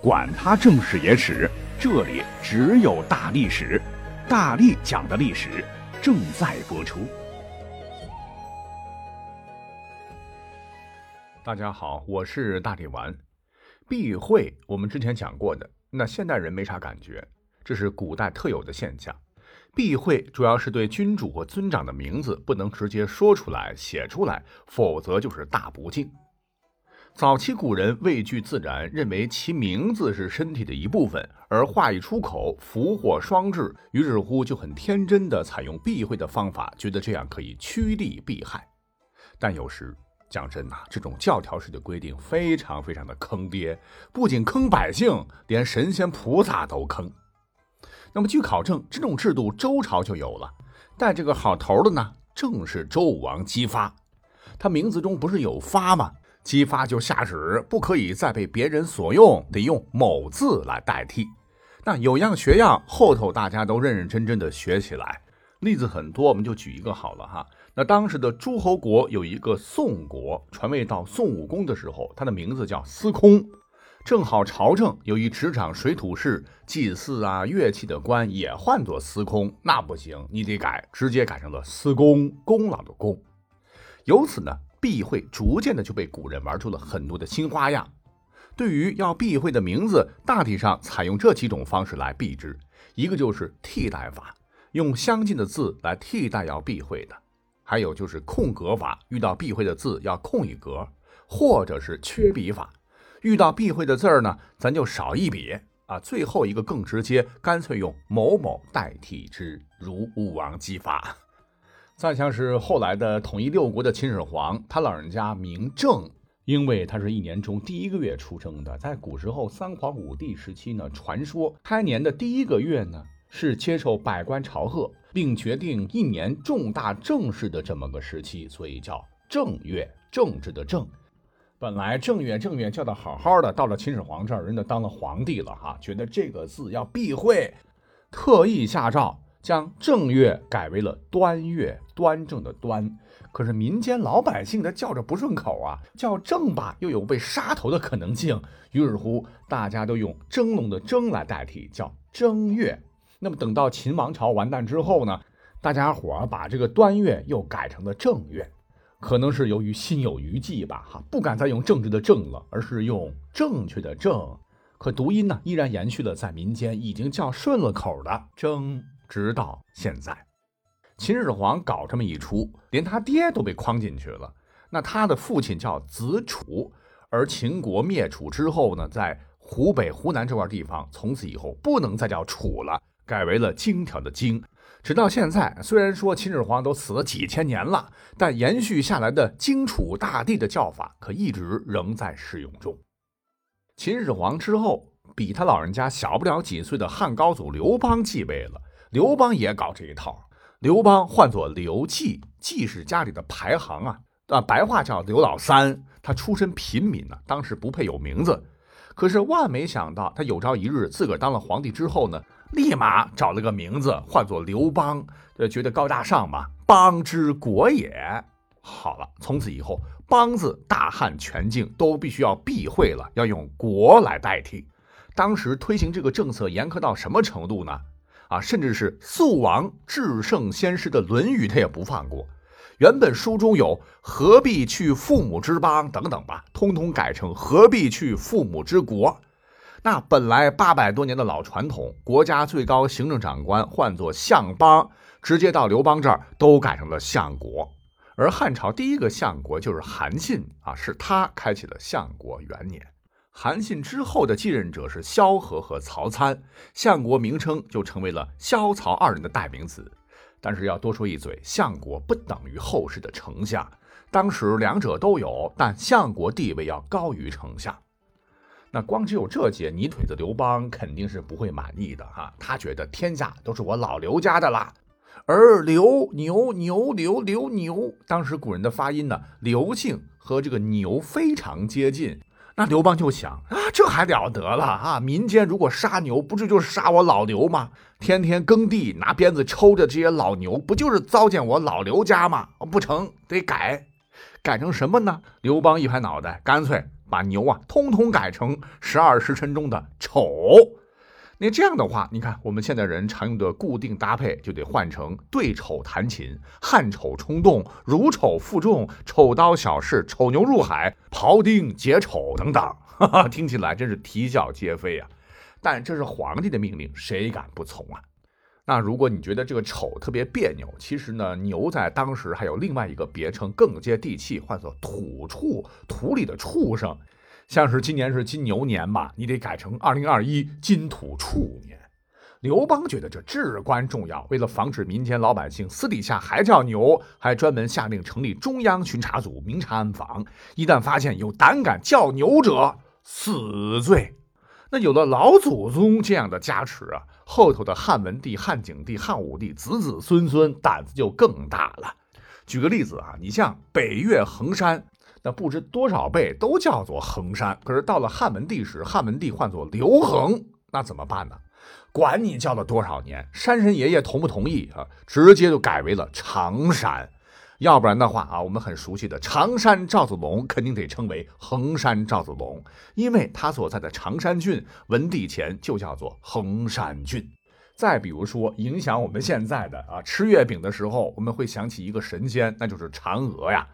管他正史野史，这里只有大历史，大力讲的历史正在播出。大家好，我是大力丸。避讳我们之前讲过的，那现代人没啥感觉，这是古代特有的现象。避讳主要是对君主和尊长的名字不能直接说出来、写出来，否则就是大不敬。早期古人畏惧自然，认为其名字是身体的一部分，而话一出口福祸双至，于是乎就很天真的采用避讳的方法，觉得这样可以趋利避害。但有时讲真呐，这种教条式的规定非常非常的坑爹，不仅坑百姓，连神仙菩萨都坑。那么据考证，这种制度周朝就有了，带这个好头的呢，正是周武王姬发，他名字中不是有发吗？姬发就下旨，不可以再被别人所用，得用某字来代替。那有样学样，后头大家都认认真真的学起来。例子很多，我们就举一个好了哈。那当时的诸侯国有一个宋国，传位到宋武公的时候，他的名字叫司空。正好朝政有一执掌水土事、祭祀啊乐器的官也唤作司空，那不行，你得改，直接改成了司公，功劳的功。由此呢。避讳逐渐的就被古人玩出了很多的新花样。对于要避讳的名字，大体上采用这几种方式来避之：一个就是替代法，用相近的字来替代要避讳的；还有就是空格法，遇到避讳的字要空一格；或者是缺笔法，遇到避讳的字儿呢，咱就少一笔啊。最后一个更直接，干脆用某某代替之，如武王姬发。再像是后来的统一六国的秦始皇，他老人家名政，因为他是一年中第一个月出生的。在古时候三皇五帝时期呢，传说开年的第一个月呢是接受百官朝贺，并决定一年重大政事的这么个时期，所以叫正月，政治的政。本来正月正月叫的好好的，到了秦始皇这儿，人家当了皇帝了哈，觉得这个字要避讳，特意下诏。将正月改为了端月，端正的端。可是民间老百姓他叫着不顺口啊，叫正吧又有被杀头的可能性。于是乎，大家都用蒸笼的蒸来代替，叫正月。那么等到秦王朝完蛋之后呢，大家伙把这个端月又改成了正月。可能是由于心有余悸吧，哈，不敢再用政治的正了，而是用正确的正。可读音呢，依然延续了在民间已经叫顺了口的蒸。直到现在，秦始皇搞这么一出，连他爹都被框进去了。那他的父亲叫子楚，而秦国灭楚之后呢，在湖北、湖南这块地方，从此以后不能再叫楚了，改为了荆条的荆。直到现在，虽然说秦始皇都死了几千年了，但延续下来的荆楚大地的叫法，可一直仍在使用中。秦始皇之后，比他老人家小不了几岁的汉高祖刘邦继位了。刘邦也搞这一套，刘邦唤作刘季，季是家里的排行啊，啊，白话叫刘老三。他出身平民呢，当时不配有名字。可是万没想到，他有朝一日自个儿当了皇帝之后呢，立马找了个名字，唤作刘邦，呃，觉得高大上嘛，邦之国也。好了，从此以后，邦字大汉全境都必须要避讳了，要用国来代替。当时推行这个政策严苛到什么程度呢？啊，甚至是素王至圣先师的《论语》，他也不放过。原本书中有“何必去父母之邦”等等吧，通通改成“何必去父母之国”。那本来八百多年的老传统，国家最高行政长官唤作相邦，直接到刘邦这儿都改成了相国。而汉朝第一个相国就是韩信啊，是他开启了相国元年。韩信之后的继任者是萧何和曹参，相国名称就成为了萧曹二人的代名词。但是要多说一嘴，相国不等于后世的丞相，当时两者都有，但相国地位要高于丞相。那光只有这些泥腿子刘邦肯定是不会满意的哈，他觉得天下都是我老刘家的啦。而刘牛牛刘刘牛，当时古人的发音呢，刘姓和这个牛非常接近。那刘邦就想啊，这还了得了啊！民间如果杀牛，不就就是杀我老刘吗？天天耕地拿鞭子抽着这些老牛，不就是糟践我老刘家吗？不成，得改，改成什么呢？刘邦一拍脑袋，干脆把牛啊通通改成十二时辰中的丑。那这样的话，你看我们现代人常用的固定搭配就得换成对丑弹琴、汉丑冲动、如丑负重、丑刀小试、丑牛入海、庖丁解丑等等，哈哈，听起来真是啼笑皆非啊！但这是皇帝的命令，谁敢不从啊？那如果你觉得这个丑特别别扭，其实呢，牛在当时还有另外一个别称更接地气，唤作土畜，土里的畜生。像是今年是金牛年吧，你得改成二零二一金土处年。刘邦觉得这至关重要，为了防止民间老百姓私底下还叫牛，还专门下令成立中央巡查组明察暗访，一旦发现有胆敢叫牛者，死罪。那有了老祖宗这样的加持啊，后头的汉文帝、汉景帝、汉武帝子子孙孙胆子就更大了。举个例子啊，你像北岳恒山。那不知多少辈都叫做衡山，可是到了汉文帝时，汉文帝唤作刘恒，那怎么办呢？管你叫了多少年，山神爷爷同不同意啊？直接就改为了常山。要不然的话啊，我们很熟悉的常山赵子龙肯定得称为衡山赵子龙，因为他所在的常山郡文帝前就叫做衡山郡。再比如说，影响我们现在的啊，吃月饼的时候，我们会想起一个神仙，那就是嫦娥呀。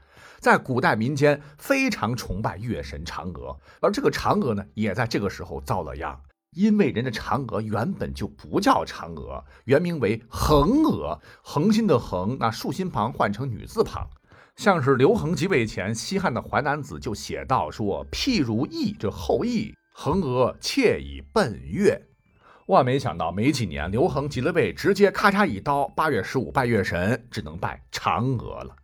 在古代民间非常崇拜月神嫦娥，而这个嫦娥呢，也在这个时候遭了殃，因为人家嫦娥原本就不叫嫦娥，原名为恒娥，恒心的恒，那竖心旁换成女字旁。像是刘恒即位前，西汉的淮南子就写道说：“譬如羿这后羿，恒娥妾以奔月。”万没想到，没几年，刘恒即了位，直接咔嚓一刀，八月十五拜月神，只能拜嫦娥了。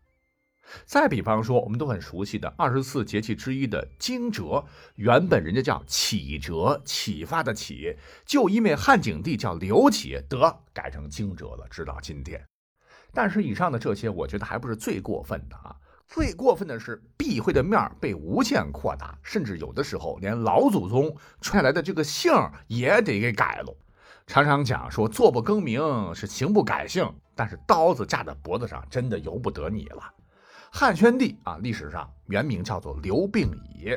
再比方说，我们都很熟悉的二十四节气之一的惊蛰，原本人家叫启蛰，启发的启，就因为汉景帝叫刘启，得改成惊蛰了，直到今天。但是以上的这些，我觉得还不是最过分的啊！最过分的是，避讳的面儿被无限扩大，甚至有的时候连老祖宗传下来的这个姓也得给改了。常常讲说，坐不更名是行不改姓，但是刀子架在脖子上，真的由不得你了。汉宣帝啊，历史上原名叫做刘病已，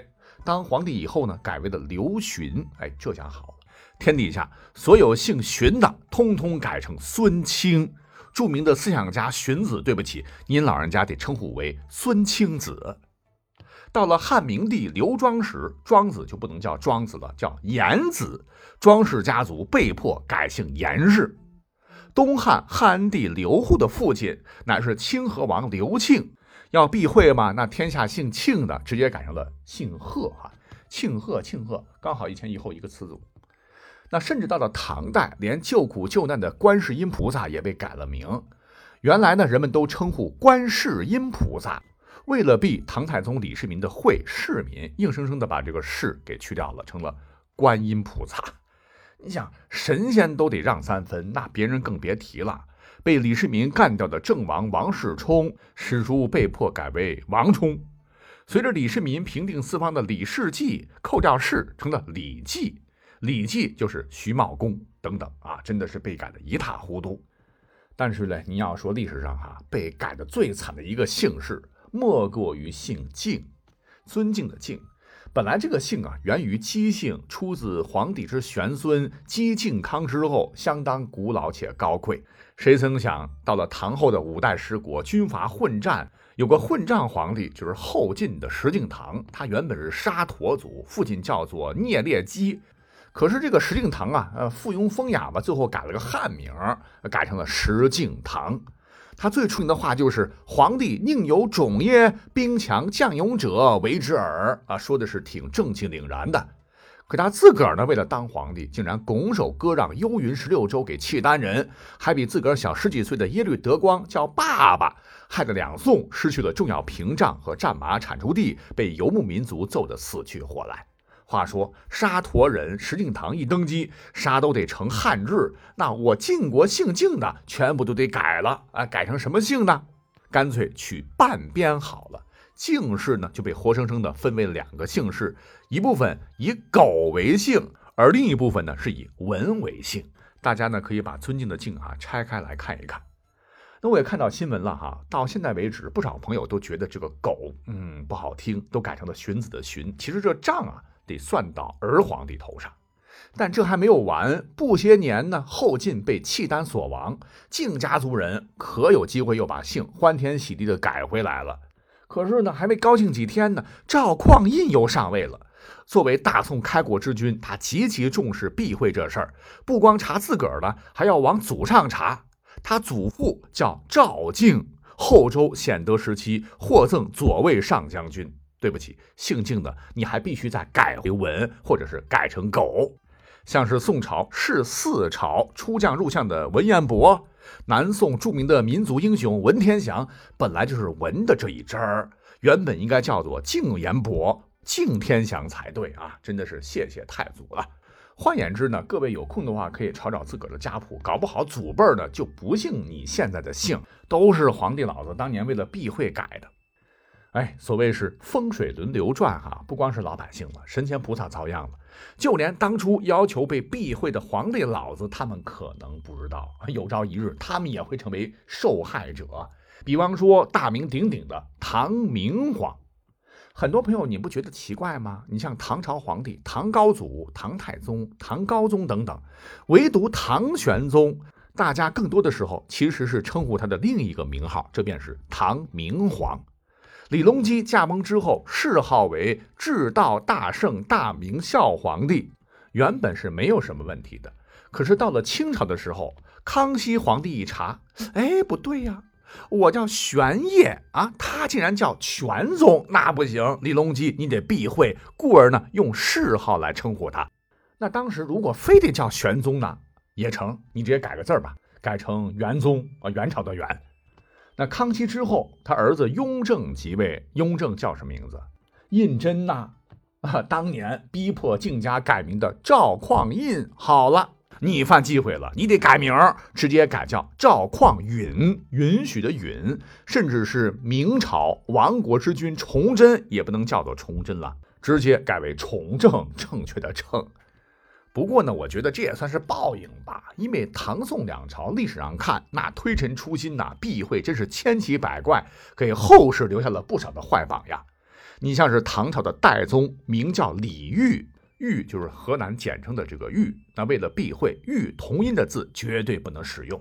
当皇帝以后呢，改为了刘询。哎，这下好了，天底下所有姓荀的，通通改成孙清。著名的思想家荀子，对不起，您老人家得称呼为孙清子。到了汉明帝刘庄时，庄子就不能叫庄子了，叫颜子。庄氏家族被迫改姓颜氏。东汉汉安帝刘祜的父亲乃是清河王刘庆。要避讳嘛？那天下姓庆的直接改成了姓贺哈，庆贺庆贺，刚好一前一后一个词组。那甚至到了唐代，连救苦救难的观世音菩萨也被改了名。原来呢，人们都称呼观世音菩萨，为了避唐太宗李世民的讳世民，硬生生的把这个世给去掉了，成了观音菩萨。你想，神仙都得让三分，那别人更别提了。被李世民干掉的郑王王世充，史书被迫改为王充。随着李世民平定四方的李世继，扣掉世成了李继，李继就是徐茂公等等啊，真的是被改的一塌糊涂。但是呢，你要说历史上哈被改的最惨的一个姓氏，莫过于姓敬，尊敬的敬。本来这个姓啊，源于姬姓，出自皇帝之玄孙姬靖康之后，相当古老且高贵。谁曾想到了唐后的五代十国，军阀混战，有个混账皇帝，就是后晋的石敬瑭。他原本是沙陀族，父亲叫做聂烈基。可是这个石敬瑭啊，呃，附庸风雅吧，最后改了个汉名，改成了石敬瑭。他最出名的话就是“皇帝宁有种耶？兵强将勇者为之耳。”啊，说的是挺正气凛然的。可他自个儿呢，为了当皇帝，竟然拱手割让幽云十六州给契丹人，还比自个儿小十几岁的耶律德光叫爸爸，害得两宋失去了重要屏障和战马产出地，被游牧民族揍得死去活来。话说沙陀人石敬瑭一登基，啥都得成汉制，那我晋国姓晋的全部都得改了啊！改成什么姓呢？干脆取半边好了。姓氏呢就被活生生的分为两个姓氏，一部分以狗为姓，而另一部分呢是以文为姓。大家呢可以把尊敬的敬啊拆开来看一看。那我也看到新闻了哈，到现在为止，不少朋友都觉得这个狗，嗯，不好听，都改成了荀子的荀。其实这仗啊，得算到儿皇帝头上。但这还没有完，不些年呢，后晋被契丹所亡，晋家族人可有机会又把姓欢天喜地的改回来了。可是呢，还没高兴几天呢，赵匡胤又上位了。作为大宋开国之君，他极其重视避讳这事儿，不光查自个儿的，还要往祖上查。他祖父叫赵敬，后周显德时期获赠左卫上将军。对不起，姓敬的你还必须再改回文，或者是改成狗。像是宋朝是四朝出将入相的文彦博，南宋著名的民族英雄文天祥，本来就是文的这一支儿，原本应该叫做敬彦博、敬天祥才对啊！真的是谢谢太祖了。换言之呢，各位有空的话可以找找自个儿的家谱，搞不好祖辈儿呢就不姓你现在的姓，都是皇帝老子当年为了避讳改的。哎，所谓是风水轮流转哈，不光是老百姓了，神仙菩萨遭殃了，就连当初要求被避讳的皇帝老子，他们可能不知道，有朝一日他们也会成为受害者。比方说大名鼎鼎的唐明皇。很多朋友，你不觉得奇怪吗？你像唐朝皇帝唐高祖、唐太宗、唐高宗等等，唯独唐玄宗，大家更多的时候其实是称呼他的另一个名号，这便是唐明皇。李隆基驾崩之后，谥号为至道大圣大明孝皇帝，原本是没有什么问题的。可是到了清朝的时候，康熙皇帝一查，哎，不对呀。我叫玄烨啊，他竟然叫玄宗，那不行。李隆基，你得避讳，故而呢用谥号来称呼他。那当时如果非得叫玄宗呢，也成，你直接改个字儿吧，改成元宗啊，元朝的元。那康熙之后，他儿子雍正即位，雍正叫什么名字？胤禛呐，啊，当年逼迫靖家改名的赵匡胤。好了。你犯忌讳了，你得改名，直接改叫赵匡允，允许的允，甚至是明朝亡国之君崇祯也不能叫做崇祯了，直接改为崇正，正确的正。不过呢，我觉得这也算是报应吧，因为唐宋两朝历史上看，那推陈出新呐，避讳真是千奇百怪，给后世留下了不少的坏榜样。你像是唐朝的代宗，名叫李煜。煜就是河南简称的这个煜，那为了避讳煜同音的字，绝对不能使用，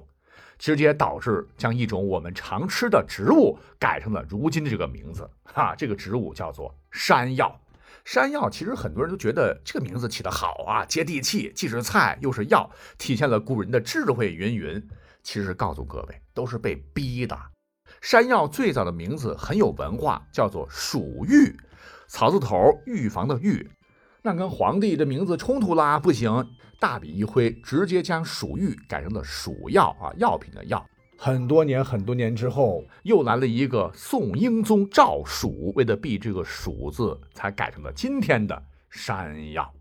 直接导致将一种我们常吃的植物改成了如今的这个名字。哈，这个植物叫做山药。山药其实很多人都觉得这个名字起得好啊，接地气，既是菜又是药，体现了古人的智慧云云。其实告诉各位，都是被逼的。山药最早的名字很有文化，叫做蜀玉，草字头预防的预。那跟皇帝的名字冲突啦，不行，大笔一挥，直接将蜀玉改成了蜀药啊，药品的药。很多年很多年之后，又来了一个宋英宗赵曙，为了避这个曙字，才改成了今天的山药。